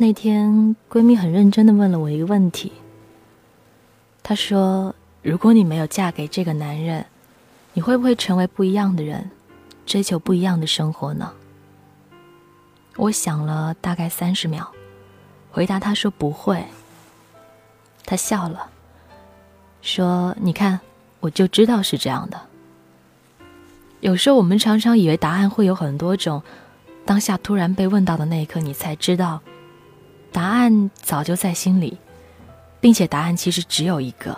那天闺蜜很认真的问了我一个问题。她说：“如果你没有嫁给这个男人，你会不会成为不一样的人，追求不一样的生活呢？”我想了大概三十秒，回答她说：“不会。”她笑了，说：“你看，我就知道是这样的。”有时候我们常常以为答案会有很多种，当下突然被问到的那一刻，你才知道，答案早就在心里，并且答案其实只有一个。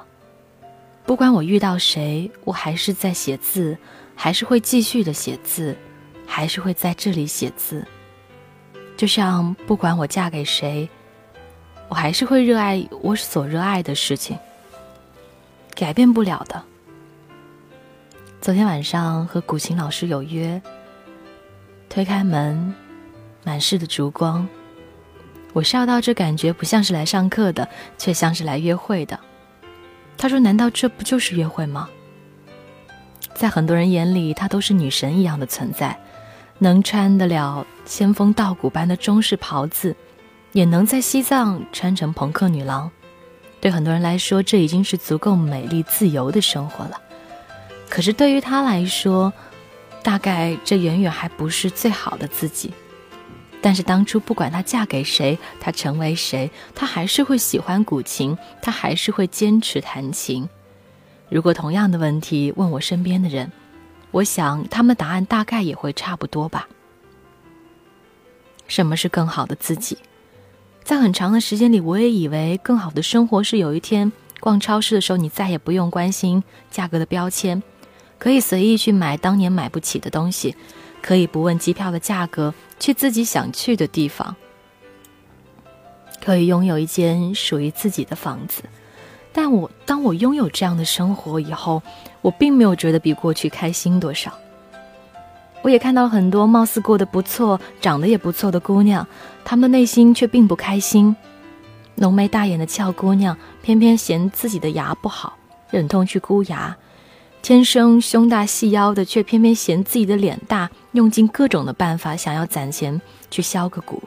不管我遇到谁，我还是在写字，还是会继续的写字，还是会在这里写字。就像不管我嫁给谁，我还是会热爱我所热爱的事情，改变不了的。昨天晚上和古琴老师有约，推开门，满室的烛光，我笑到这感觉不像是来上课的，却像是来约会的。他说：“难道这不就是约会吗？”在很多人眼里，她都是女神一样的存在，能穿得了仙风道骨般的中式袍子，也能在西藏穿成朋克女郎。对很多人来说，这已经是足够美丽自由的生活了。可是对于她来说，大概这远远还不是最好的自己。但是当初不管她嫁给谁，她成为谁，她还是会喜欢古琴，她还是会坚持弹琴。如果同样的问题问我身边的人，我想他们答案大概也会差不多吧。什么是更好的自己？在很长的时间里，我也以为更好的生活是有一天逛超市的时候，你再也不用关心价格的标签。可以随意去买当年买不起的东西，可以不问机票的价格去自己想去的地方，可以拥有一间属于自己的房子。但我当我拥有这样的生活以后，我并没有觉得比过去开心多少。我也看到很多貌似过得不错、长得也不错的姑娘，她们的内心却并不开心。浓眉大眼的俏姑娘，偏偏嫌自己的牙不好，忍痛去箍牙。天生胸大细腰的，却偏偏嫌自己的脸大，用尽各种的办法想要攒钱去削个骨。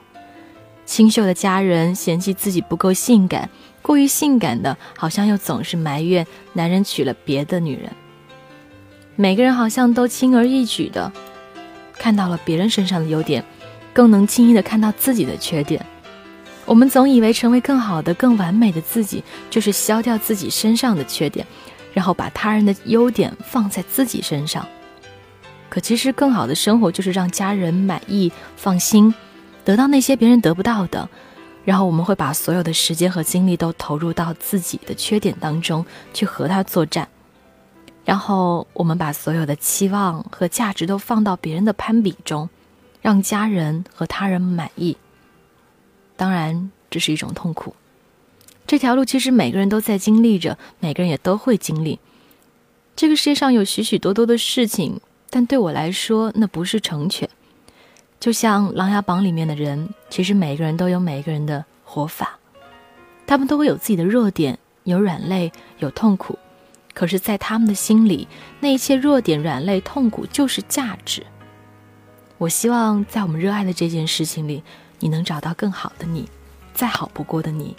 清秀的家人嫌弃自己不够性感，过于性感的，好像又总是埋怨男人娶了别的女人。每个人好像都轻而易举的看到了别人身上的优点，更能轻易的看到自己的缺点。我们总以为成为更好的、更完美的自己，就是消掉自己身上的缺点。然后把他人的优点放在自己身上，可其实更好的生活就是让家人满意、放心，得到那些别人得不到的。然后我们会把所有的时间和精力都投入到自己的缺点当中去和他作战，然后我们把所有的期望和价值都放到别人的攀比中，让家人和他人满意。当然，这是一种痛苦。这条路其实每个人都在经历着，每个人也都会经历。这个世界上有许许多多的事情，但对我来说，那不是成全。就像《琅琊榜》里面的人，其实每个人都有每个人的活法，他们都会有自己的弱点，有软肋，有痛苦。可是，在他们的心里，那一切弱点、软肋、痛苦就是价值。我希望在我们热爱的这件事情里，你能找到更好的你，再好不过的你。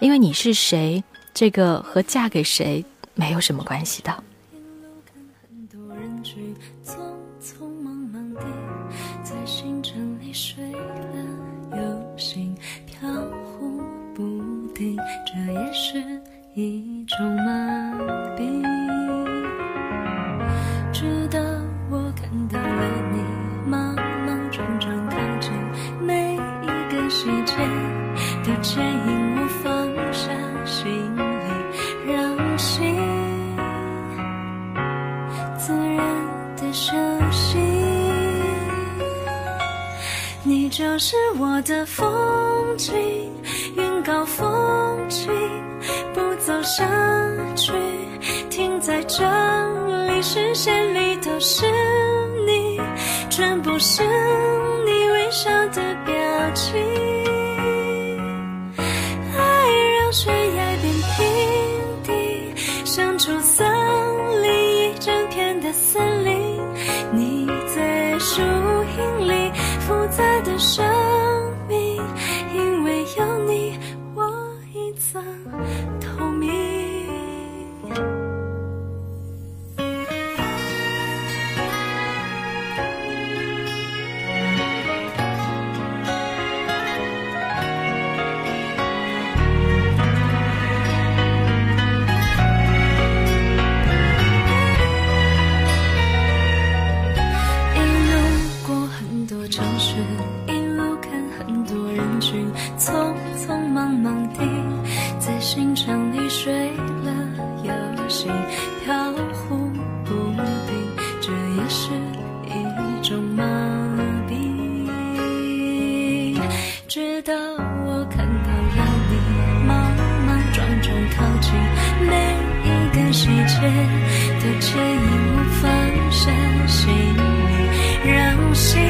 因为你是谁，这个和嫁给谁没有什么关系的。这也是一种麻痹。直到我看到了你，莽莽撞撞靠近，每一个细节都牵引的休息，你就是我的风景，云高风轻，不走下去，停在这里，视线里都是你，全部是你微笑的表情。复杂的生命，因为有。的牵引，无放深心里，让心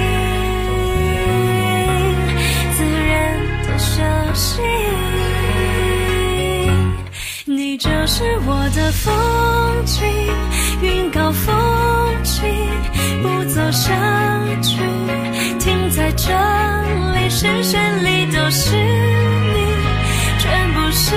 自然的休息。你就是我的风景，云高风轻，不走下去，停在这里，视线里都是你，全部是